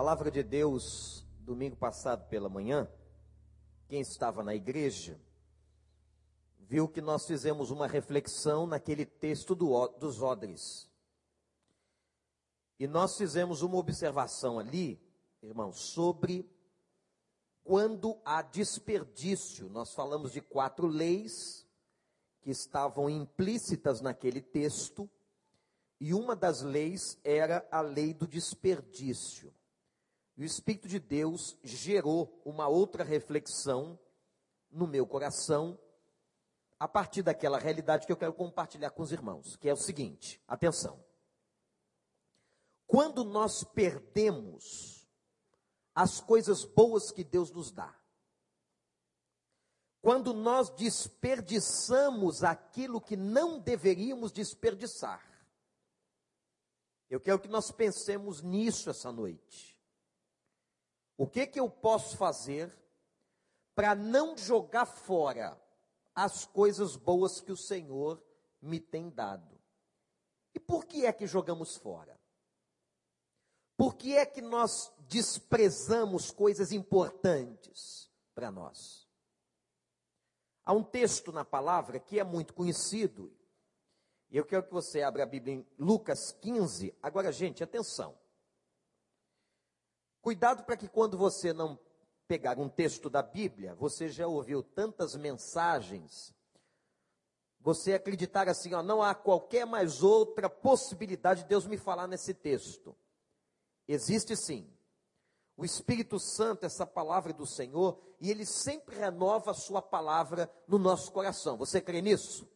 palavra de Deus, domingo passado pela manhã, quem estava na igreja, viu que nós fizemos uma reflexão naquele texto do, dos odres. E nós fizemos uma observação ali, irmãos, sobre quando há desperdício. Nós falamos de quatro leis que estavam implícitas naquele texto, e uma das leis era a lei do desperdício. E o Espírito de Deus gerou uma outra reflexão no meu coração, a partir daquela realidade que eu quero compartilhar com os irmãos, que é o seguinte: atenção. Quando nós perdemos as coisas boas que Deus nos dá, quando nós desperdiçamos aquilo que não deveríamos desperdiçar, eu quero que nós pensemos nisso essa noite. O que que eu posso fazer para não jogar fora as coisas boas que o Senhor me tem dado? E por que é que jogamos fora? Por que é que nós desprezamos coisas importantes para nós? Há um texto na palavra que é muito conhecido. E eu quero que você abra a Bíblia em Lucas 15. Agora, gente, atenção. Cuidado para que quando você não pegar um texto da Bíblia, você já ouviu tantas mensagens, você acreditar assim, ó, não há qualquer mais outra possibilidade de Deus me falar nesse texto. Existe sim. O Espírito Santo, essa palavra do Senhor, e ele sempre renova a sua palavra no nosso coração. Você crê nisso?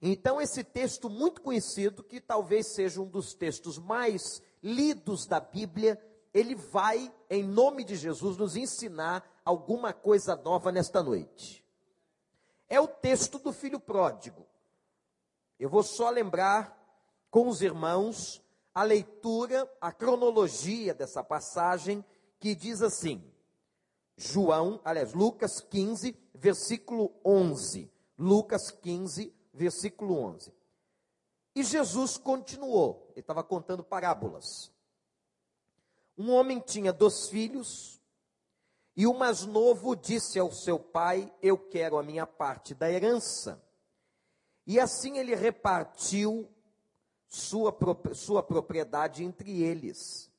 Então, esse texto muito conhecido, que talvez seja um dos textos mais lidos da Bíblia, ele vai, em nome de Jesus, nos ensinar alguma coisa nova nesta noite. É o texto do filho pródigo. Eu vou só lembrar com os irmãos a leitura, a cronologia dessa passagem, que diz assim: João, aliás, Lucas 15, versículo 11. Lucas 15, versículo 11. E Jesus continuou, ele estava contando parábolas. Um homem tinha dois filhos, e o mais novo disse ao seu pai: Eu quero a minha parte da herança. E assim ele repartiu sua, sua propriedade entre eles.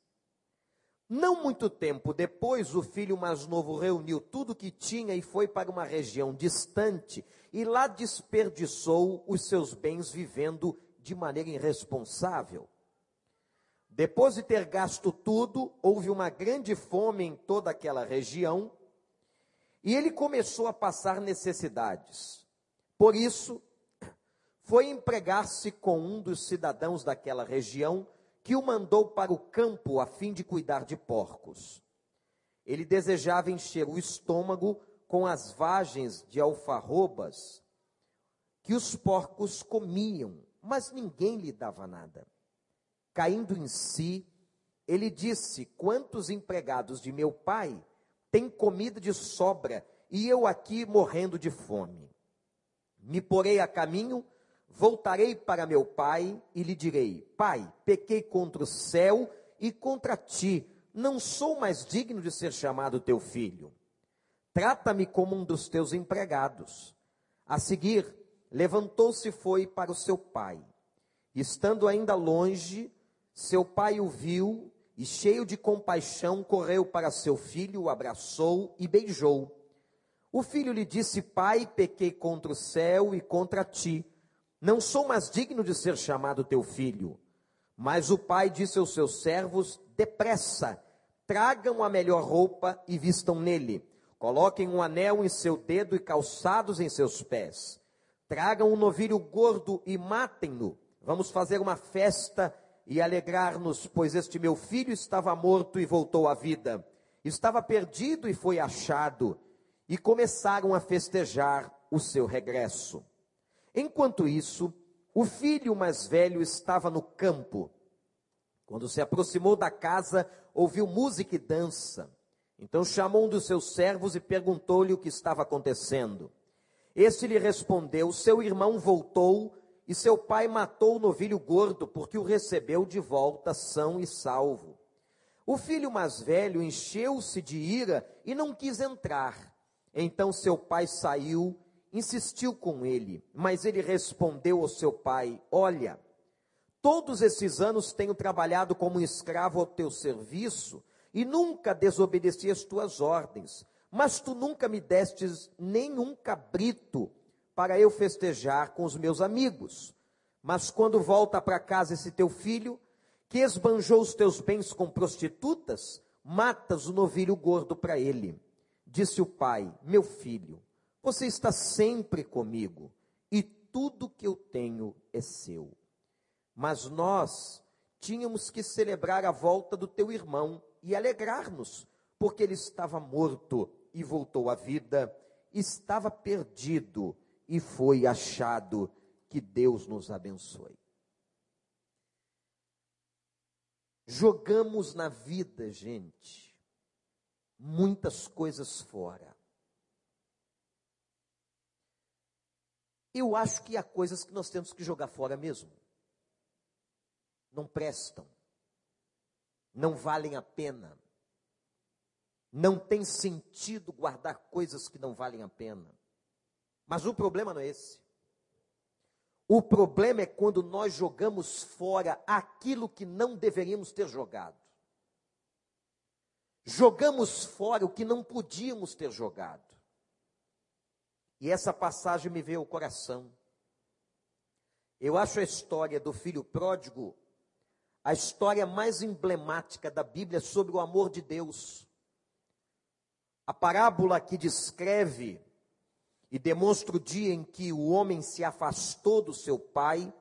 Não muito tempo depois, o filho mais novo reuniu tudo que tinha e foi para uma região distante, e lá desperdiçou os seus bens vivendo de maneira irresponsável. Depois de ter gasto tudo, houve uma grande fome em toda aquela região e ele começou a passar necessidades. Por isso, foi empregar-se com um dos cidadãos daquela região que o mandou para o campo a fim de cuidar de porcos. Ele desejava encher o estômago com as vagens de alfarrobas que os porcos comiam, mas ninguém lhe dava nada. Caindo em si, ele disse: Quantos empregados de meu pai têm comida de sobra e eu aqui morrendo de fome? Me porei a caminho, voltarei para meu pai e lhe direi: Pai, pequei contra o céu e contra ti, não sou mais digno de ser chamado teu filho. Trata-me como um dos teus empregados. A seguir, levantou-se e foi para o seu pai. Estando ainda longe, seu pai o viu e, cheio de compaixão, correu para seu filho, o abraçou e beijou. O filho lhe disse: Pai, pequei contra o céu e contra ti. Não sou mais digno de ser chamado teu filho. Mas o pai disse aos seus servos: Depressa, tragam a melhor roupa e vistam nele. Coloquem um anel em seu dedo e calçados em seus pés. Tragam um novilho gordo e matem-no. Vamos fazer uma festa e alegrar-nos, pois este meu filho estava morto e voltou à vida, estava perdido e foi achado, e começaram a festejar o seu regresso. Enquanto isso, o filho mais velho estava no campo. Quando se aproximou da casa, ouviu música e dança. Então chamou um dos seus servos e perguntou-lhe o que estava acontecendo. Este lhe respondeu: Seu irmão voltou e seu pai matou o novilho gordo, porque o recebeu de volta são e salvo. O filho mais velho encheu-se de ira e não quis entrar. Então seu pai saiu, insistiu com ele, mas ele respondeu ao seu pai: Olha, todos esses anos tenho trabalhado como escravo ao teu serviço e nunca desobedeci as tuas ordens, mas tu nunca me destes nenhum cabrito para eu festejar com os meus amigos. Mas quando volta para casa esse teu filho, que esbanjou os teus bens com prostitutas, matas o novilho gordo para ele. Disse o pai: Meu filho, você está sempre comigo e tudo que eu tenho é seu. Mas nós tínhamos que celebrar a volta do teu irmão e alegrar-nos, porque ele estava morto e voltou à vida, estava perdido e foi achado. Que Deus nos abençoe. Jogamos na vida, gente, muitas coisas fora. Eu acho que há coisas que nós temos que jogar fora mesmo. Não prestam. Não valem a pena. Não tem sentido guardar coisas que não valem a pena. Mas o problema não é esse. O problema é quando nós jogamos fora aquilo que não deveríamos ter jogado. Jogamos fora o que não podíamos ter jogado. E essa passagem me veio ao coração. Eu acho a história do filho pródigo a história mais emblemática da Bíblia sobre o amor de Deus. A parábola que descreve e demonstra o dia em que o homem se afastou do seu pai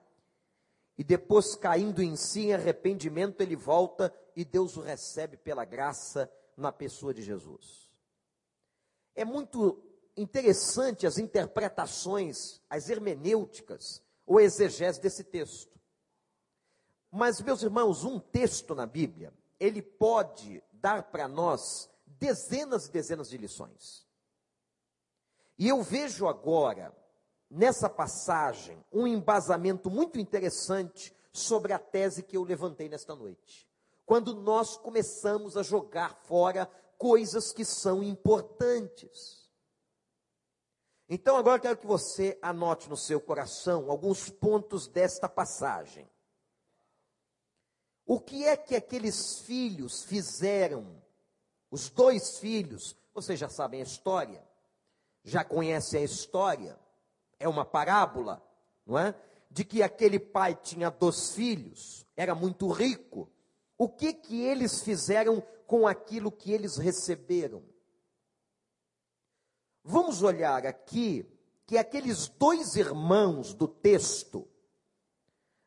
e depois caindo em si em arrependimento ele volta e Deus o recebe pela graça na pessoa de Jesus. É muito interessante as interpretações, as hermenêuticas ou exegese desse texto. Mas meus irmãos, um texto na Bíblia, ele pode dar para nós dezenas e dezenas de lições. E eu vejo agora, nessa passagem, um embasamento muito interessante sobre a tese que eu levantei nesta noite. Quando nós começamos a jogar fora coisas que são importantes. Então agora quero que você anote no seu coração alguns pontos desta passagem. O que é que aqueles filhos fizeram? Os dois filhos, vocês já sabem a história já conhece a história, é uma parábola, não é? De que aquele pai tinha dois filhos, era muito rico. O que que eles fizeram com aquilo que eles receberam? Vamos olhar aqui que aqueles dois irmãos do texto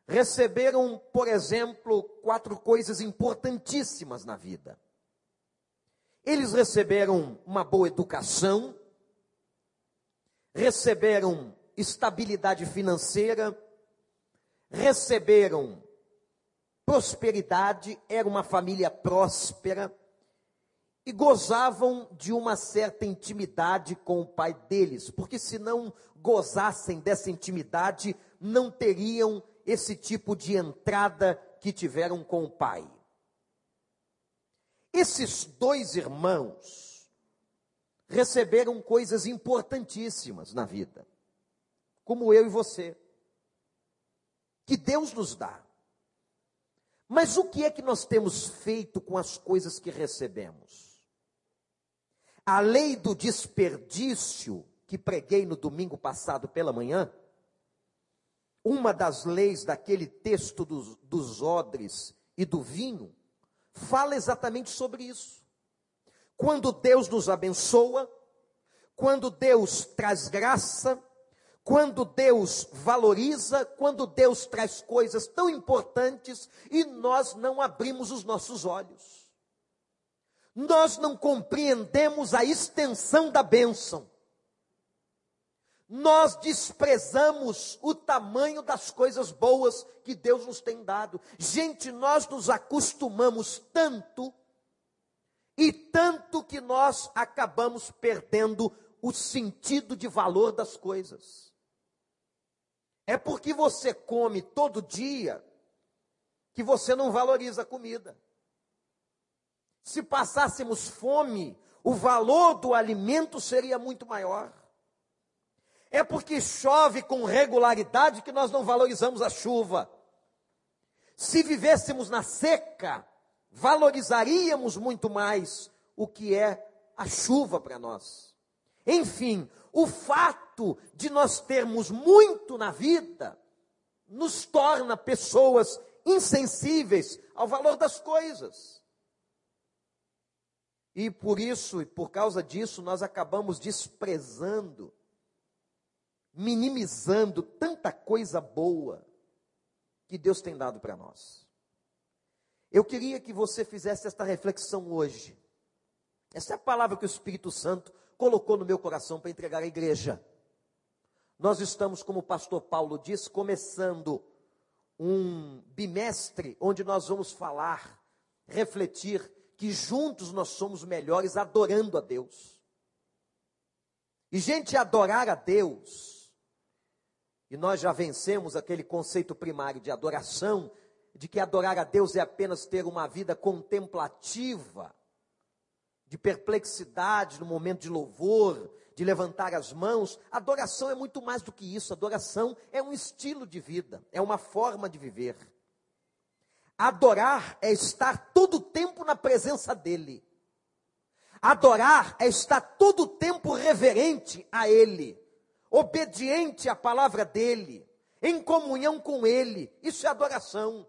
receberam, por exemplo, quatro coisas importantíssimas na vida. Eles receberam uma boa educação, receberam estabilidade financeira, receberam prosperidade, era uma família próspera e gozavam de uma certa intimidade com o pai deles, porque se não gozassem dessa intimidade, não teriam esse tipo de entrada que tiveram com o pai. Esses dois irmãos, receberam coisas importantíssimas na vida, como eu e você, que Deus nos dá. Mas o que é que nós temos feito com as coisas que recebemos? A lei do desperdício, que preguei no domingo passado pela manhã, uma das leis daquele texto dos, dos odres e do vinho, fala exatamente sobre isso. Quando Deus nos abençoa, quando Deus traz graça, quando Deus valoriza, quando Deus traz coisas tão importantes e nós não abrimos os nossos olhos. Nós não compreendemos a extensão da bênção. Nós desprezamos o tamanho das coisas boas que Deus nos tem dado. Gente, nós nos acostumamos tanto e tanto que nós acabamos perdendo o sentido de valor das coisas. É porque você come todo dia que você não valoriza a comida. se passássemos fome, o valor do alimento seria muito maior. É porque chove com regularidade que nós não valorizamos a chuva. Se vivêssemos na seca, valorizaríamos muito mais o que é a chuva para nós. Enfim, o fato de nós termos muito na vida nos torna pessoas insensíveis ao valor das coisas. E por isso, e por causa disso, nós acabamos desprezando, minimizando tanta coisa boa que Deus tem dado para nós. Eu queria que você fizesse esta reflexão hoje. Essa é a palavra que o Espírito Santo colocou no meu coração para entregar à igreja. Nós estamos, como o pastor Paulo diz, começando um bimestre onde nós vamos falar, refletir que juntos nós somos melhores adorando a Deus. E gente, adorar a Deus, e nós já vencemos aquele conceito primário de adoração, de que adorar a Deus é apenas ter uma vida contemplativa, de perplexidade no momento de louvor, de levantar as mãos. Adoração é muito mais do que isso. Adoração é um estilo de vida, é uma forma de viver. Adorar é estar todo o tempo na presença dEle. Adorar é estar todo o tempo reverente a Ele, obediente à palavra dEle, em comunhão com Ele. Isso é adoração.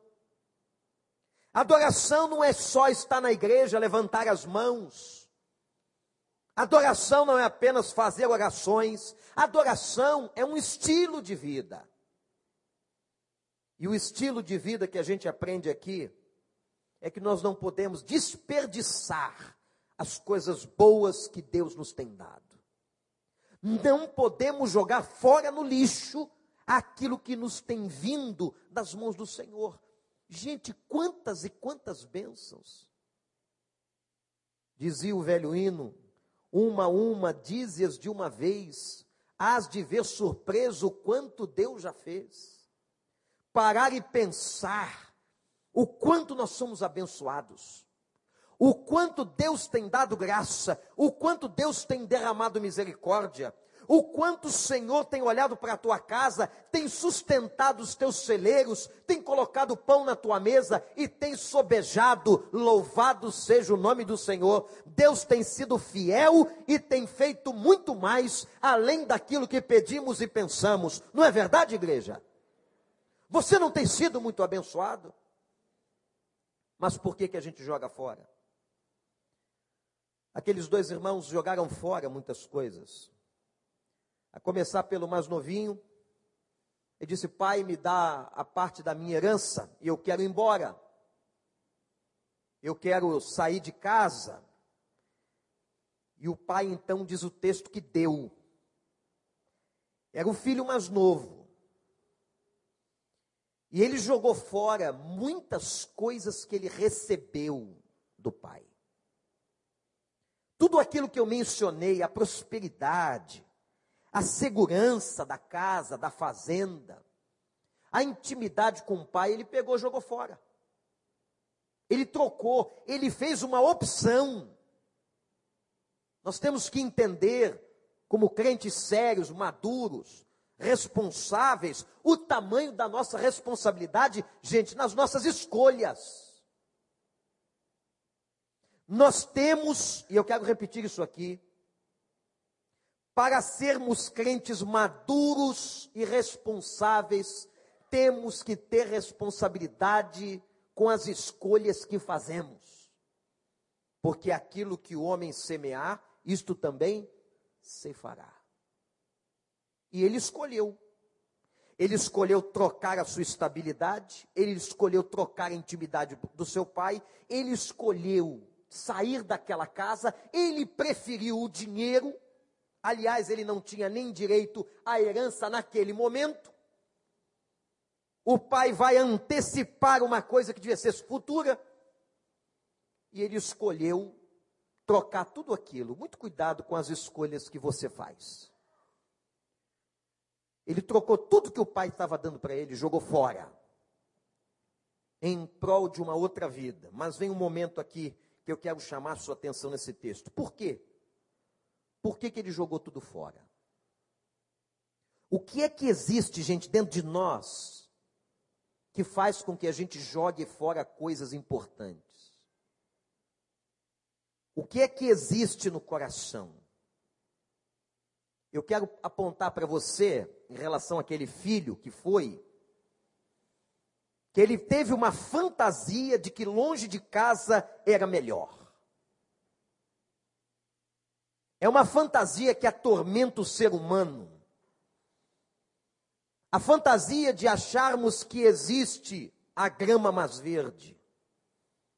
Adoração não é só estar na igreja, levantar as mãos. Adoração não é apenas fazer orações. Adoração é um estilo de vida. E o estilo de vida que a gente aprende aqui é que nós não podemos desperdiçar as coisas boas que Deus nos tem dado. Não podemos jogar fora no lixo aquilo que nos tem vindo das mãos do Senhor. Gente, quantas e quantas bênçãos. Dizia o velho hino, uma a uma, dize-as de uma vez, hás de ver surpreso quanto Deus já fez. Parar e pensar o quanto nós somos abençoados, o quanto Deus tem dado graça, o quanto Deus tem derramado misericórdia, o quanto o Senhor tem olhado para a tua casa, tem sustentado os teus celeiros, tem colocado pão na tua mesa e tem sobejado. Louvado seja o nome do Senhor. Deus tem sido fiel e tem feito muito mais além daquilo que pedimos e pensamos. Não é verdade, igreja? Você não tem sido muito abençoado? Mas por que, que a gente joga fora? Aqueles dois irmãos jogaram fora muitas coisas. A começar pelo mais novinho, ele disse: Pai, me dá a parte da minha herança e eu quero ir embora. Eu quero sair de casa. E o pai então diz o texto que deu. Era o filho mais novo. E ele jogou fora muitas coisas que ele recebeu do pai. Tudo aquilo que eu mencionei, a prosperidade, a segurança da casa, da fazenda, a intimidade com o pai, ele pegou, jogou fora. Ele trocou, ele fez uma opção. Nós temos que entender, como crentes sérios, maduros, responsáveis, o tamanho da nossa responsabilidade, gente, nas nossas escolhas. Nós temos, e eu quero repetir isso aqui, para sermos crentes maduros e responsáveis, temos que ter responsabilidade com as escolhas que fazemos. Porque aquilo que o homem semear, isto também se fará. E ele escolheu. Ele escolheu trocar a sua estabilidade, ele escolheu trocar a intimidade do seu pai, ele escolheu sair daquela casa, ele preferiu o dinheiro Aliás, ele não tinha nem direito à herança naquele momento. O pai vai antecipar uma coisa que devia ser futura. E ele escolheu trocar tudo aquilo. Muito cuidado com as escolhas que você faz. Ele trocou tudo que o pai estava dando para ele, jogou fora. Em prol de uma outra vida. Mas vem um momento aqui que eu quero chamar a sua atenção nesse texto. Por quê? Por que, que ele jogou tudo fora? O que é que existe, gente, dentro de nós que faz com que a gente jogue fora coisas importantes? O que é que existe no coração? Eu quero apontar para você, em relação àquele filho que foi, que ele teve uma fantasia de que longe de casa era melhor. É uma fantasia que atormenta o ser humano. A fantasia de acharmos que existe a grama mais verde.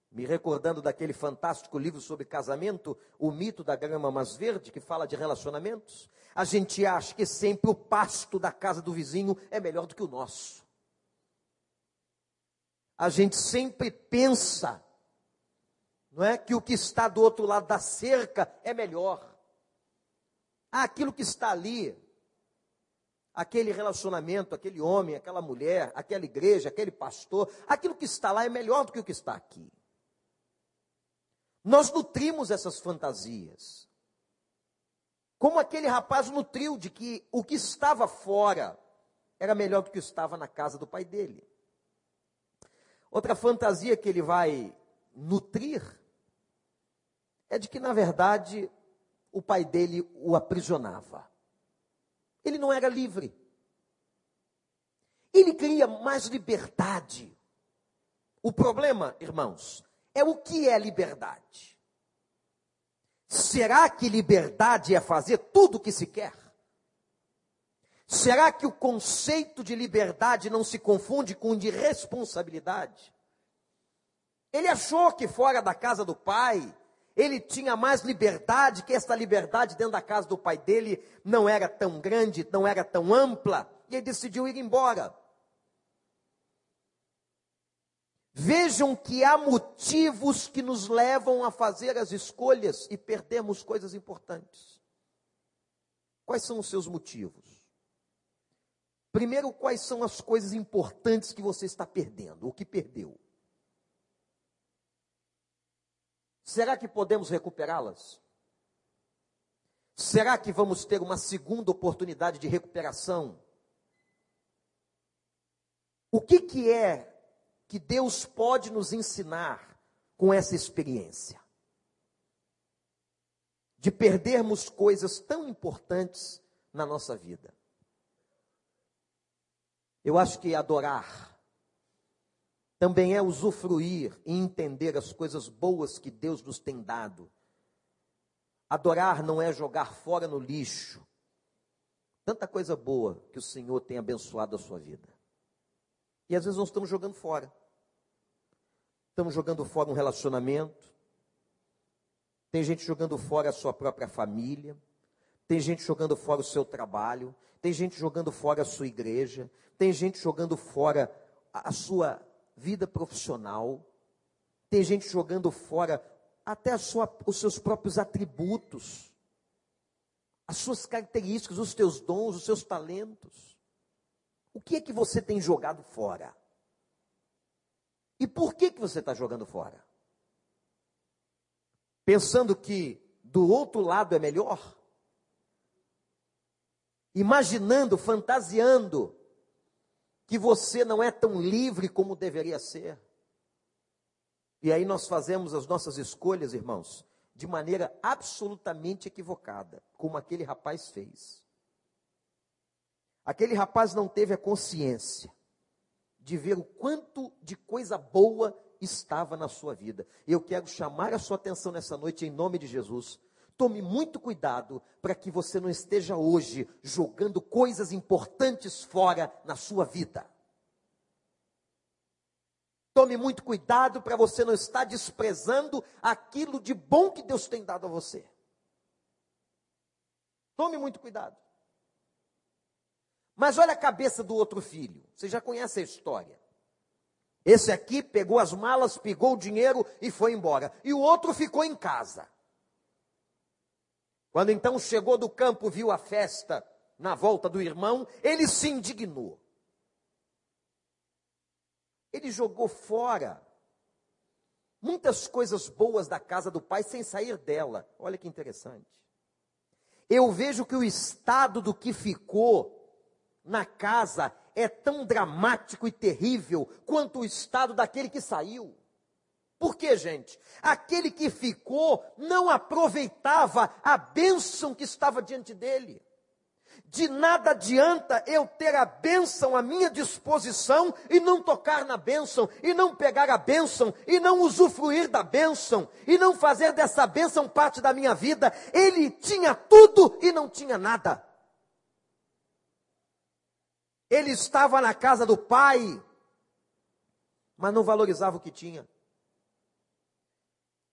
Me recordando daquele fantástico livro sobre casamento, O Mito da Grama Mais Verde, que fala de relacionamentos. A gente acha que sempre o pasto da casa do vizinho é melhor do que o nosso. A gente sempre pensa, não é, que o que está do outro lado da cerca é melhor. Ah, aquilo que está ali, aquele relacionamento, aquele homem, aquela mulher, aquela igreja, aquele pastor, aquilo que está lá é melhor do que o que está aqui. Nós nutrimos essas fantasias. Como aquele rapaz nutriu de que o que estava fora era melhor do que estava na casa do pai dele. Outra fantasia que ele vai nutrir é de que, na verdade, o pai dele o aprisionava. Ele não era livre. Ele queria mais liberdade. O problema, irmãos, é o que é liberdade. Será que liberdade é fazer tudo o que se quer? Será que o conceito de liberdade não se confunde com o de responsabilidade? Ele achou que fora da casa do pai, ele tinha mais liberdade, que essa liberdade dentro da casa do pai dele não era tão grande, não era tão ampla, e ele decidiu ir embora. Vejam que há motivos que nos levam a fazer as escolhas e perdemos coisas importantes. Quais são os seus motivos? Primeiro, quais são as coisas importantes que você está perdendo, o que perdeu? Será que podemos recuperá-las? Será que vamos ter uma segunda oportunidade de recuperação? O que, que é que Deus pode nos ensinar com essa experiência? De perdermos coisas tão importantes na nossa vida. Eu acho que adorar também é usufruir e entender as coisas boas que Deus nos tem dado. Adorar não é jogar fora no lixo. Tanta coisa boa que o Senhor tem abençoado a sua vida. E às vezes nós estamos jogando fora. Estamos jogando fora um relacionamento. Tem gente jogando fora a sua própria família. Tem gente jogando fora o seu trabalho. Tem gente jogando fora a sua igreja. Tem gente jogando fora a sua vida profissional, tem gente jogando fora até sua, os seus próprios atributos, as suas características, os teus dons, os seus talentos. O que é que você tem jogado fora? E por que, que você está jogando fora? Pensando que do outro lado é melhor? Imaginando, fantasiando que você não é tão livre como deveria ser. E aí nós fazemos as nossas escolhas, irmãos, de maneira absolutamente equivocada, como aquele rapaz fez. Aquele rapaz não teve a consciência de ver o quanto de coisa boa estava na sua vida. Eu quero chamar a sua atenção nessa noite em nome de Jesus Tome muito cuidado para que você não esteja hoje jogando coisas importantes fora na sua vida. Tome muito cuidado para você não estar desprezando aquilo de bom que Deus tem dado a você. Tome muito cuidado. Mas olha a cabeça do outro filho. Você já conhece a história. Esse aqui pegou as malas, pegou o dinheiro e foi embora. E o outro ficou em casa. Quando então chegou do campo, viu a festa na volta do irmão, ele se indignou. Ele jogou fora muitas coisas boas da casa do pai sem sair dela. Olha que interessante. Eu vejo que o estado do que ficou na casa é tão dramático e terrível quanto o estado daquele que saiu. Por quê, gente? Aquele que ficou não aproveitava a bênção que estava diante dele. De nada adianta eu ter a bênção à minha disposição e não tocar na bênção, e não pegar a bênção, e não usufruir da bênção, e não fazer dessa bênção parte da minha vida. Ele tinha tudo e não tinha nada. Ele estava na casa do pai, mas não valorizava o que tinha.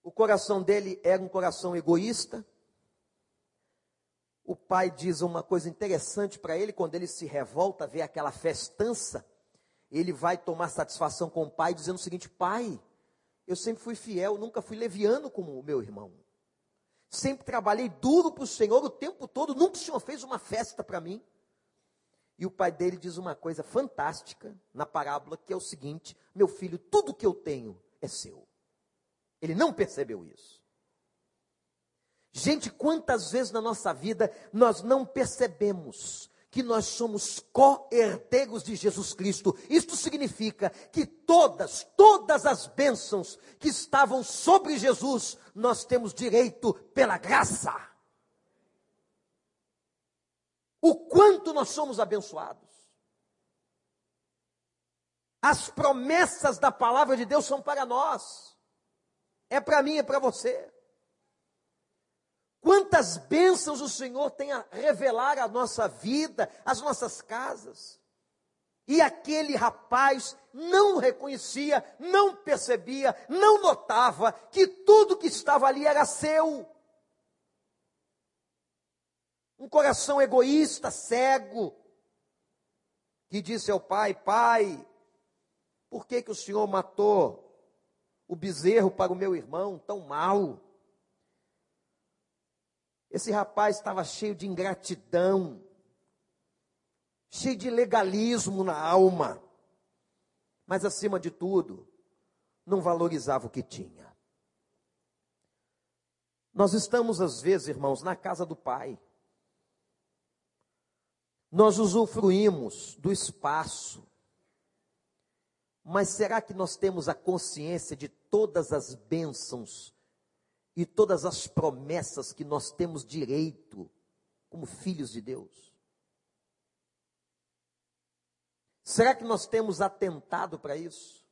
O coração dele era um coração egoísta, o pai diz uma coisa interessante para ele, quando ele se revolta, vê aquela festança, ele vai tomar satisfação com o pai, dizendo o seguinte: Pai, eu sempre fui fiel, nunca fui leviano como o meu irmão. Sempre trabalhei duro para o Senhor o tempo todo, nunca o Senhor fez uma festa para mim. E o pai dele diz uma coisa fantástica na parábola, que é o seguinte: Meu filho, tudo que eu tenho é seu. Ele não percebeu isso. Gente, quantas vezes na nossa vida nós não percebemos que nós somos co-herdeiros de Jesus Cristo. Isto significa que todas, todas as bênçãos que estavam sobre Jesus, nós temos direito pela graça. O quanto nós somos abençoados. As promessas da palavra de Deus são para nós. É para mim, é para você. Quantas bênçãos o Senhor tem a revelar à nossa vida, às nossas casas. E aquele rapaz não reconhecia, não percebia, não notava que tudo que estava ali era seu. Um coração egoísta, cego, que disse ao pai: Pai, por que, que o senhor matou o bezerro para o meu irmão tão mal? Esse rapaz estava cheio de ingratidão, cheio de legalismo na alma, mas acima de tudo, não valorizava o que tinha. Nós estamos, às vezes, irmãos, na casa do Pai. Nós usufruímos do espaço. Mas será que nós temos a consciência de todas as bênçãos e todas as promessas que nós temos direito como filhos de Deus? Será que nós temos atentado para isso?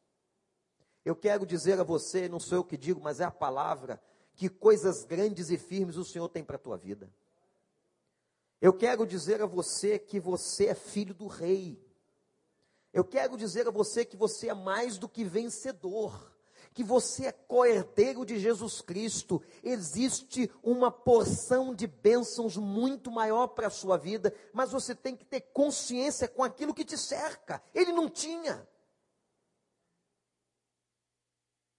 Eu quero dizer a você, não sou eu que digo, mas é a palavra, que coisas grandes e firmes o Senhor tem para a tua vida. Eu quero dizer a você que você é filho do rei. Eu quero dizer a você que você é mais do que vencedor que você é coerdeiro de Jesus Cristo, existe uma porção de bênçãos muito maior para a sua vida, mas você tem que ter consciência com aquilo que te cerca. Ele não tinha.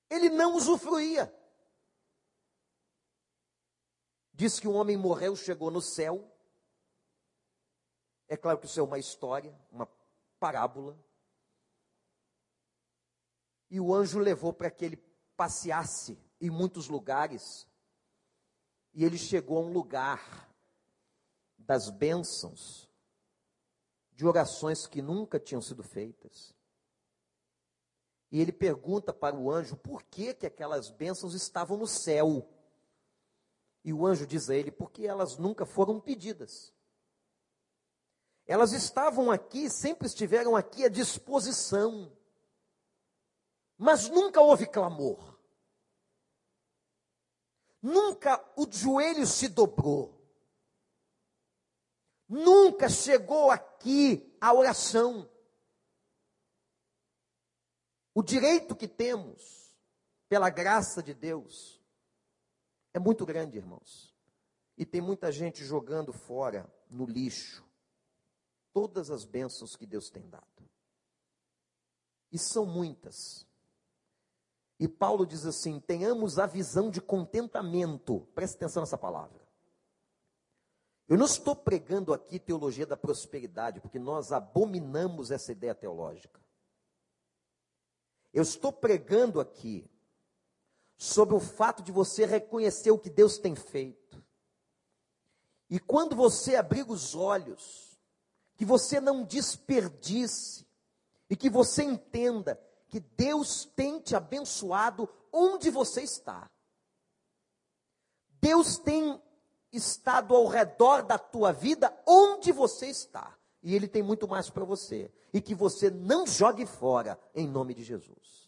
Ele não usufruía. Diz que um homem morreu, chegou no céu. É claro que isso é uma história, uma parábola e o anjo levou para que ele passeasse em muitos lugares. E ele chegou a um lugar das bênçãos, de orações que nunca tinham sido feitas. E ele pergunta para o anjo por que, que aquelas bênçãos estavam no céu. E o anjo diz a ele: porque elas nunca foram pedidas. Elas estavam aqui, sempre estiveram aqui à disposição mas nunca houve clamor. Nunca o joelho se dobrou. Nunca chegou aqui a oração. O direito que temos, pela graça de Deus, é muito grande, irmãos. E tem muita gente jogando fora, no lixo, todas as bênçãos que Deus tem dado. E são muitas. E Paulo diz assim: tenhamos a visão de contentamento. Preste atenção nessa palavra. Eu não estou pregando aqui teologia da prosperidade, porque nós abominamos essa ideia teológica. Eu estou pregando aqui sobre o fato de você reconhecer o que Deus tem feito. E quando você abrir os olhos, que você não desperdice e que você entenda que Deus tem te abençoado onde você está. Deus tem estado ao redor da tua vida onde você está. E Ele tem muito mais para você. E que você não jogue fora, em nome de Jesus.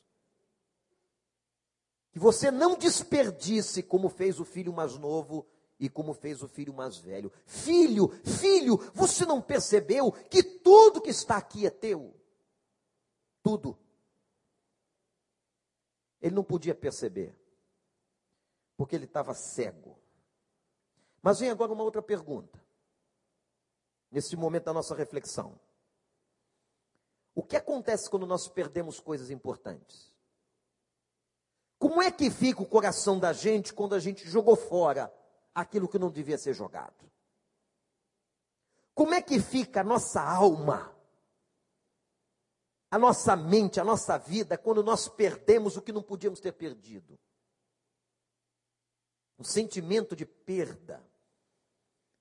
Que você não desperdice como fez o filho mais novo e como fez o filho mais velho. Filho, filho, você não percebeu que tudo que está aqui é teu? Tudo. Ele não podia perceber, porque ele estava cego. Mas vem agora uma outra pergunta, nesse momento da nossa reflexão. O que acontece quando nós perdemos coisas importantes? Como é que fica o coração da gente quando a gente jogou fora aquilo que não devia ser jogado? Como é que fica a nossa alma, a nossa mente, a nossa vida, quando nós perdemos o que não podíamos ter perdido? Um sentimento de perda.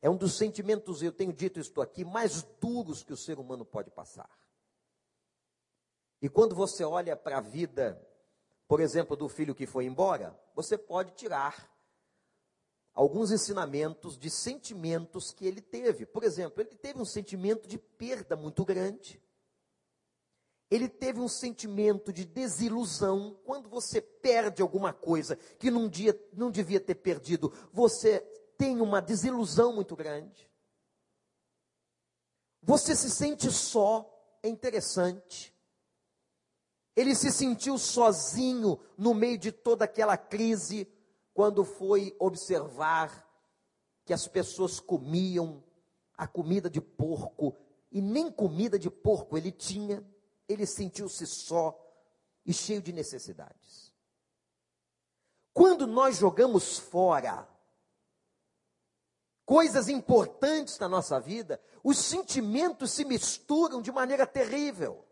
É um dos sentimentos, eu tenho dito isto aqui, mais duros que o ser humano pode passar. E quando você olha para a vida, por exemplo, do filho que foi embora, você pode tirar alguns ensinamentos de sentimentos que ele teve. Por exemplo, ele teve um sentimento de perda muito grande. Ele teve um sentimento de desilusão. Quando você perde alguma coisa que num dia não devia ter perdido, você tem uma desilusão muito grande. Você se sente só, é interessante. Ele se sentiu sozinho no meio de toda aquela crise, quando foi observar que as pessoas comiam a comida de porco, e nem comida de porco ele tinha, ele sentiu-se só e cheio de necessidades. Quando nós jogamos fora coisas importantes na nossa vida, os sentimentos se misturam de maneira terrível.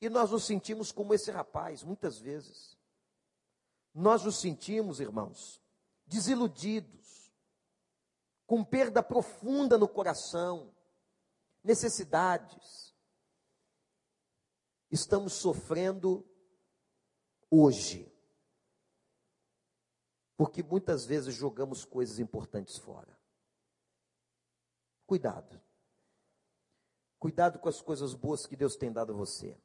E nós nos sentimos como esse rapaz, muitas vezes. Nós nos sentimos, irmãos, desiludidos, com perda profunda no coração, necessidades. Estamos sofrendo hoje porque muitas vezes jogamos coisas importantes fora. Cuidado. Cuidado com as coisas boas que Deus tem dado a você.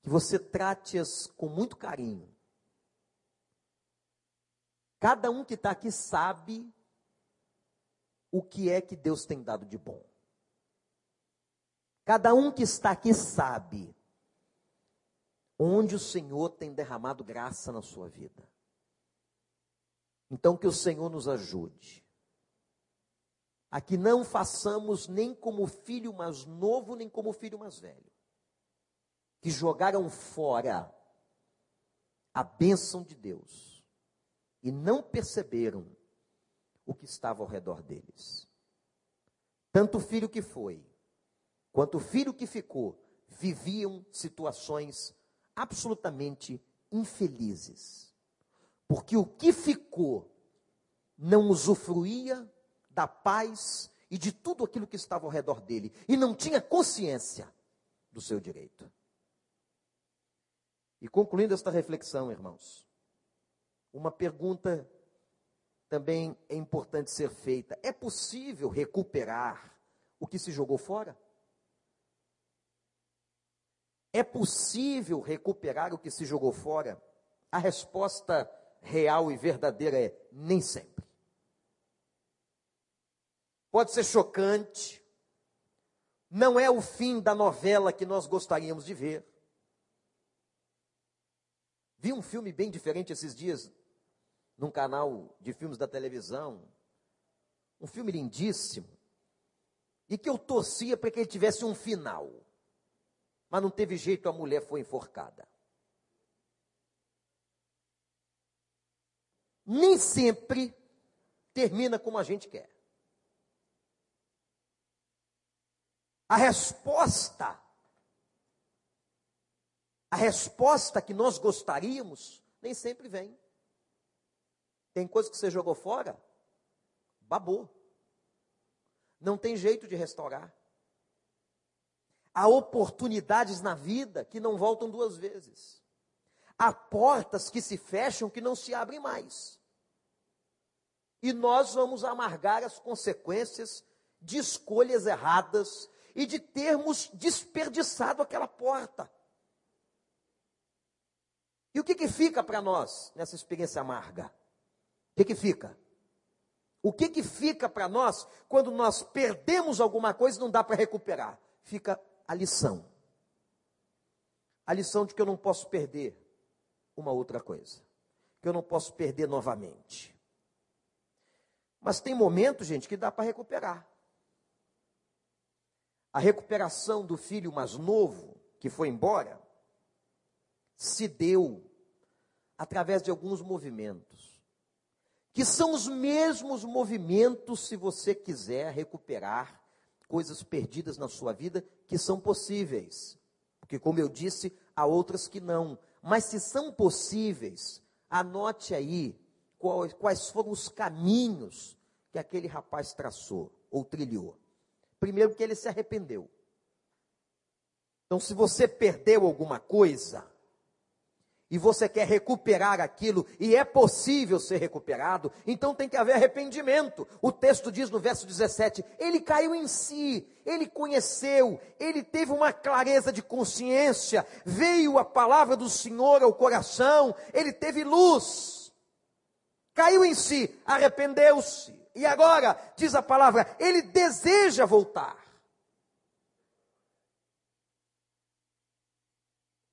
Que você trate-as com muito carinho. Cada um que está aqui sabe o que é que Deus tem dado de bom. Cada um que está aqui sabe onde o Senhor tem derramado graça na sua vida. Então, que o Senhor nos ajude. A que não façamos nem como filho mais novo, nem como filho mais velho. Que jogaram fora a bênção de Deus e não perceberam o que estava ao redor deles. Tanto filho que foi, quanto o filho que ficou, viviam situações absolutamente infelizes. Porque o que ficou não usufruía da paz e de tudo aquilo que estava ao redor dele e não tinha consciência do seu direito. E concluindo esta reflexão, irmãos, uma pergunta também é importante ser feita: é possível recuperar o que se jogou fora? É possível recuperar o que se jogou fora? A resposta real e verdadeira é nem sempre. Pode ser chocante, não é o fim da novela que nós gostaríamos de ver. Vi um filme bem diferente esses dias, num canal de filmes da televisão. Um filme lindíssimo. E que eu torcia para que ele tivesse um final. Mas não teve jeito, a mulher foi enforcada. nem sempre termina como a gente quer. A resposta a resposta que nós gostaríamos nem sempre vem. Tem coisa que você jogou fora, babou. Não tem jeito de restaurar. Há oportunidades na vida que não voltam duas vezes. Há portas que se fecham que não se abrem mais. E nós vamos amargar as consequências de escolhas erradas e de termos desperdiçado aquela porta. E o que, que fica para nós nessa experiência amarga? O que, que fica? O que, que fica para nós quando nós perdemos alguma coisa e não dá para recuperar? Fica a lição. A lição de que eu não posso perder uma outra coisa. Que eu não posso perder novamente. Mas tem momentos, gente, que dá para recuperar. A recuperação do filho mais novo, que foi embora, se deu através de alguns movimentos, que são os mesmos movimentos, se você quiser recuperar coisas perdidas na sua vida, que são possíveis. Porque, como eu disse, há outras que não. Mas se são possíveis, anote aí quais foram os caminhos que aquele rapaz traçou ou trilhou. Primeiro, que ele se arrependeu. Então, se você perdeu alguma coisa, e você quer recuperar aquilo, e é possível ser recuperado, então tem que haver arrependimento. O texto diz no verso 17: ele caiu em si, ele conheceu, ele teve uma clareza de consciência, veio a palavra do Senhor ao coração, ele teve luz, caiu em si, arrependeu-se, e agora, diz a palavra, ele deseja voltar.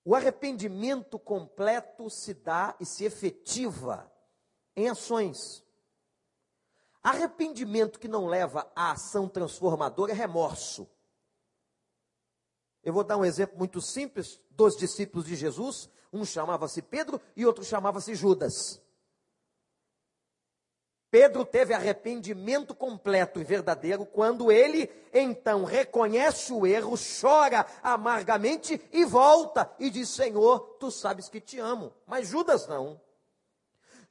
O arrependimento completo se dá e se efetiva em ações. Arrependimento que não leva à ação transformadora é remorso. Eu vou dar um exemplo muito simples dos discípulos de Jesus. Um chamava-se Pedro e outro chamava-se Judas. Pedro teve arrependimento completo e verdadeiro quando ele então reconhece o erro, chora amargamente e volta e diz: Senhor, tu sabes que te amo. Mas Judas não.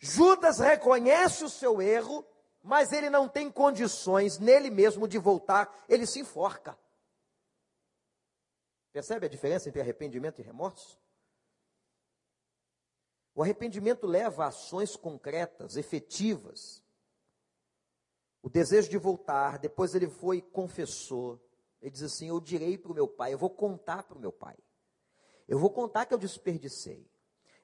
Judas reconhece o seu erro, mas ele não tem condições nele mesmo de voltar, ele se enforca. Percebe a diferença entre arrependimento e remorso? O arrependimento leva a ações concretas, efetivas, o desejo de voltar, depois ele foi e confessou. Ele diz assim: Eu direi para o meu pai, eu vou contar para o meu pai. Eu vou contar que eu desperdicei.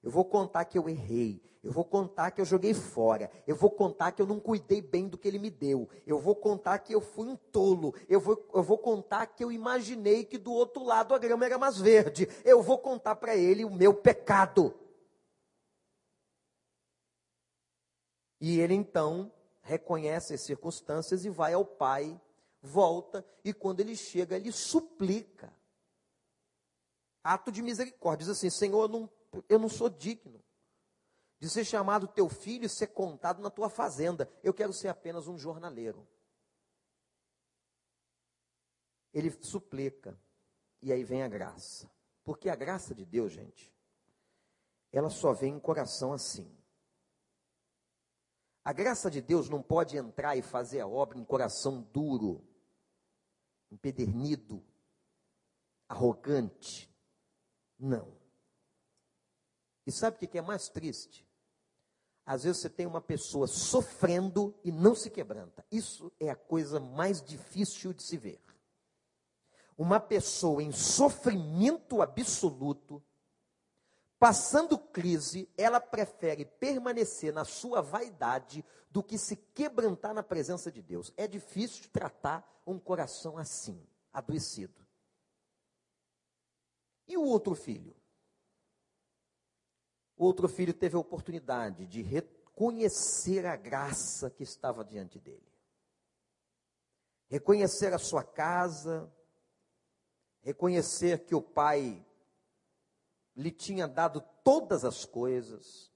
Eu vou contar que eu errei. Eu vou contar que eu joguei fora. Eu vou contar que eu não cuidei bem do que ele me deu. Eu vou contar que eu fui um tolo. Eu vou, eu vou contar que eu imaginei que do outro lado a grama era mais verde. Eu vou contar para ele o meu pecado. E ele então reconhece as circunstâncias e vai ao pai, volta, e quando ele chega, ele suplica. Ato de misericórdia. Diz assim: Senhor, eu não, eu não sou digno de ser chamado teu filho e ser contado na tua fazenda. Eu quero ser apenas um jornaleiro. Ele suplica, e aí vem a graça. Porque a graça de Deus, gente, ela só vem em coração assim. A graça de Deus não pode entrar e fazer a obra em coração duro, empedernido, arrogante. Não. E sabe o que é mais triste? Às vezes você tem uma pessoa sofrendo e não se quebranta. Isso é a coisa mais difícil de se ver. Uma pessoa em sofrimento absoluto, Passando crise, ela prefere permanecer na sua vaidade do que se quebrantar na presença de Deus. É difícil tratar um coração assim, adoecido. E o outro filho? O outro filho teve a oportunidade de reconhecer a graça que estava diante dele. Reconhecer a sua casa, reconhecer que o pai lhe tinha dado todas as coisas,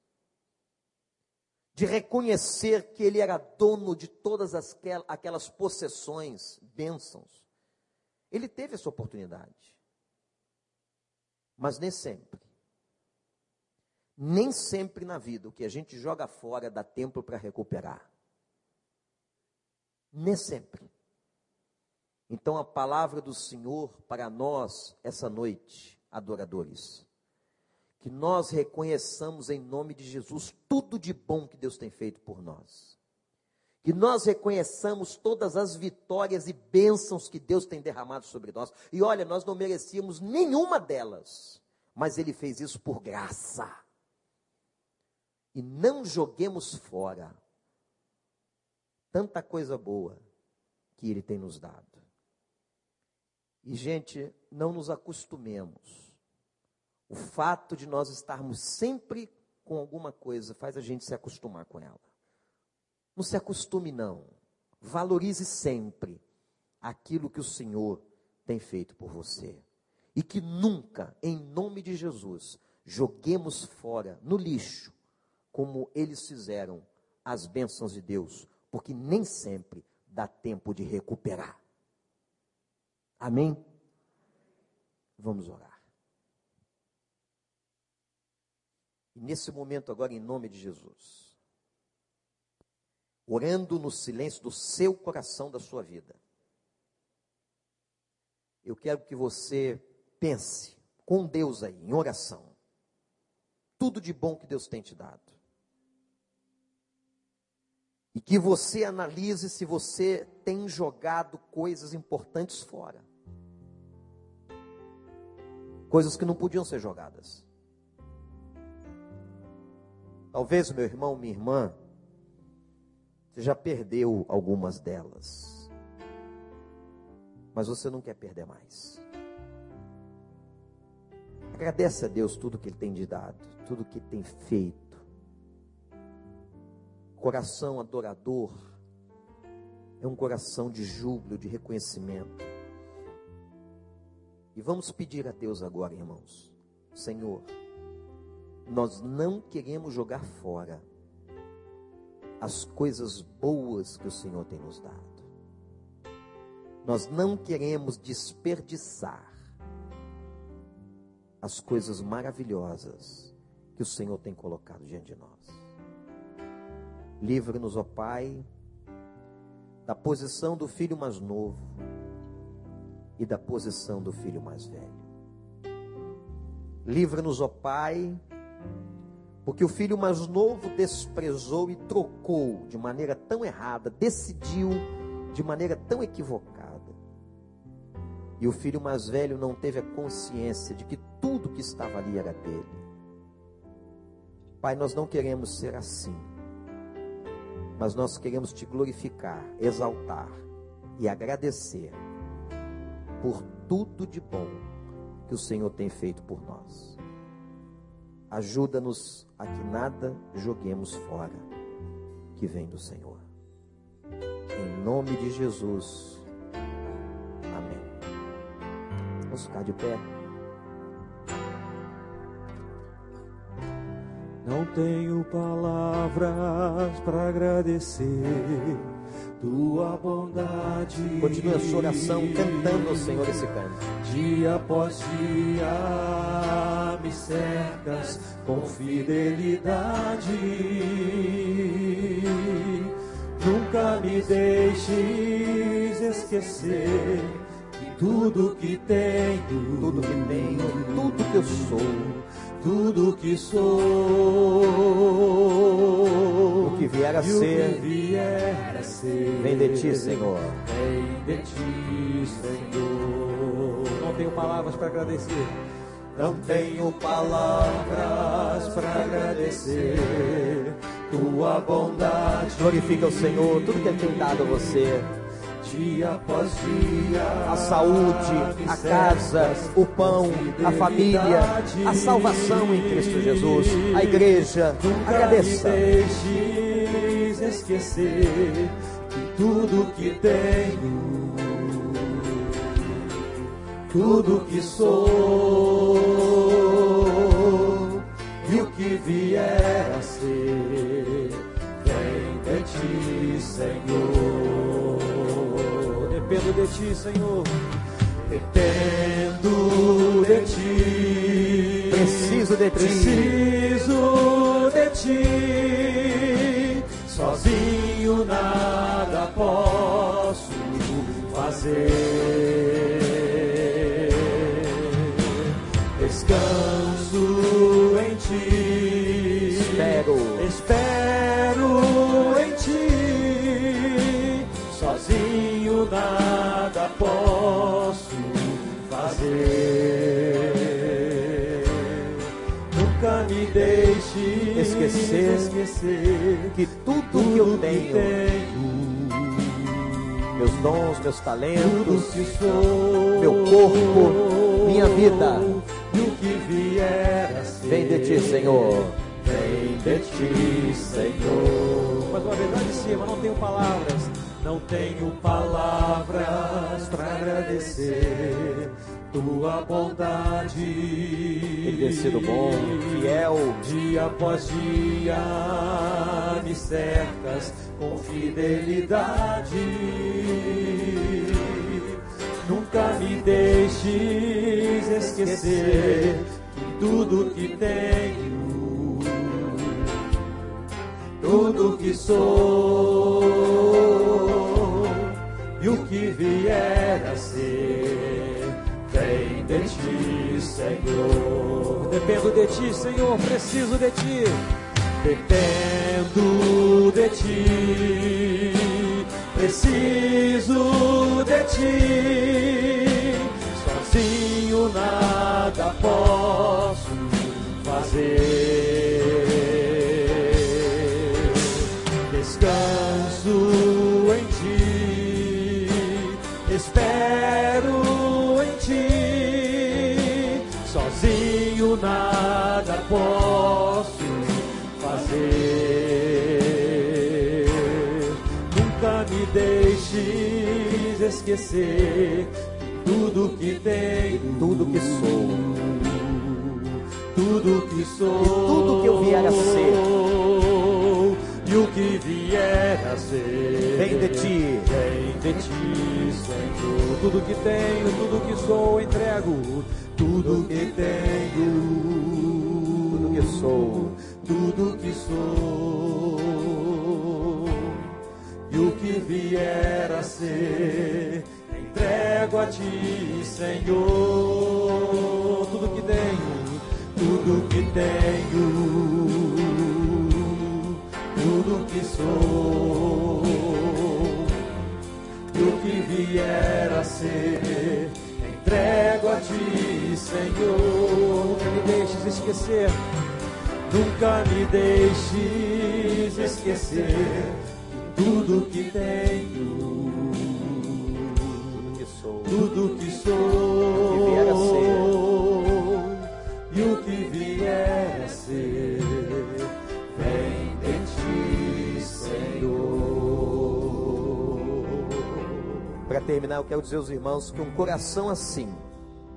de reconhecer que ele era dono de todas as, aquelas possessões, bênçãos. Ele teve essa oportunidade. Mas nem sempre Nem sempre na vida o que a gente joga fora dá tempo para recuperar. Nem sempre. Então a palavra do Senhor para nós essa noite, adoradores, que nós reconheçamos em nome de Jesus tudo de bom que Deus tem feito por nós. Que nós reconheçamos todas as vitórias e bênçãos que Deus tem derramado sobre nós. E olha, nós não merecíamos nenhuma delas, mas Ele fez isso por graça e não joguemos fora tanta coisa boa que Ele tem nos dado. E, gente, não nos acostumemos. O fato de nós estarmos sempre com alguma coisa faz a gente se acostumar com ela. Não se acostume, não. Valorize sempre aquilo que o Senhor tem feito por você. E que nunca, em nome de Jesus, joguemos fora, no lixo, como eles fizeram as bênçãos de Deus, porque nem sempre dá tempo de recuperar. Amém? Vamos orar. E nesse momento, agora, em nome de Jesus, orando no silêncio do seu coração, da sua vida, eu quero que você pense com Deus aí, em oração, tudo de bom que Deus tem te dado e que você analise se você tem jogado coisas importantes fora. Coisas que não podiam ser jogadas. Talvez, meu irmão, minha irmã, você já perdeu algumas delas. Mas você não quer perder mais. Agradece a Deus tudo que Ele tem te dado, tudo que tem feito Coração adorador é um coração de júbilo, de reconhecimento. E vamos pedir a Deus agora, irmãos. Senhor, nós não queremos jogar fora as coisas boas que o Senhor tem nos dado. Nós não queremos desperdiçar as coisas maravilhosas que o Senhor tem colocado diante de nós. Livra-nos, ó Pai, da posição do filho mais novo e da posição do filho mais velho. Livra-nos, ó Pai, porque o filho mais novo desprezou e trocou de maneira tão errada, decidiu de maneira tão equivocada. E o filho mais velho não teve a consciência de que tudo que estava ali era dele. Pai, nós não queremos ser assim mas nós queremos te glorificar, exaltar e agradecer por tudo de bom que o Senhor tem feito por nós. Ajuda-nos a que nada joguemos fora que vem do Senhor. Em nome de Jesus. Amém. Vamos ficar de pé. Não tenho palavras para agradecer tua bondade. Continue a sua oração cantando ao Senhor esse canto. Dia após dia me cercas com fidelidade. Nunca me deixes esquecer que tudo que tenho, tudo que tenho, tudo que eu sou tudo que sou, o que vier a, ser, vier a ser, vem de ti, Senhor. Vem de ti, Senhor. Não tenho palavras para agradecer. Não tenho palavras para agradecer tua bondade. Glorifica o Senhor, tudo que Ele tem dado a você dia após dia. A saúde, a casa, o pão, a família, a salvação em Cristo Jesus, a igreja. Nunca Agradeça. Esquecer que tudo que tenho, tudo que sou e o que vier a ser, vem de ti, Senhor. Dependo de ti, Senhor. Dependo de ti. Preciso de ti. Preciso ti. Sozinho nada posso fazer. Descanso em ti. Espero. Espero em ti. Sozinho nada posso fazer. Nunca me deixe Esquecer esquecer que tudo que eu tenho, meus dons, meus tudo talentos, sou, meu corpo, minha vida, que vier a ser, vem de ti, Senhor. Vem de ti, Senhor. Mas uma vez lá de cima, não tenho palavras, não tenho palavras para agradecer tua bondade. Tem ter sido bom, fiel, Dia após dia me cercas com fidelidade. Nunca me deixes esquecer que tudo que tenho, tudo que sou e o que vier a ser, vem de ti, Senhor. Dependo de ti, Senhor, preciso de ti. Dependo de ti, preciso de ti. Sozinho nada posso fazer. Esquecer tudo que tenho, tudo que sou, tudo que sou, tudo que eu vier a ser. e o que vier a ser, vem de ti. vem de ti, Senhor. Tudo que tenho, tudo que sou, entrego, tudo que tenho, Tudo que sou, tudo que sou e o que vier a ser, entrego a ti, Senhor. Tudo que tenho, tudo que tenho, tudo que sou e o que vier a ser, entrego a ti, Senhor. Nunca me deixes esquecer, nunca me deixes esquecer que tudo que tenho, tudo que sou, tudo que sou a e o que vier a ser, vem de ti, Senhor. Para terminar, eu quero dizer aos irmãos que um coração assim,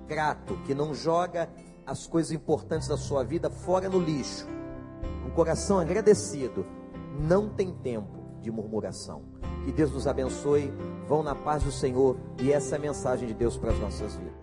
grato, que não joga as coisas importantes da sua vida fora no lixo, um coração agradecido, não tem tempo de murmuração. Que Deus nos abençoe, vão na paz do Senhor e essa é a mensagem de Deus para as nossas vidas.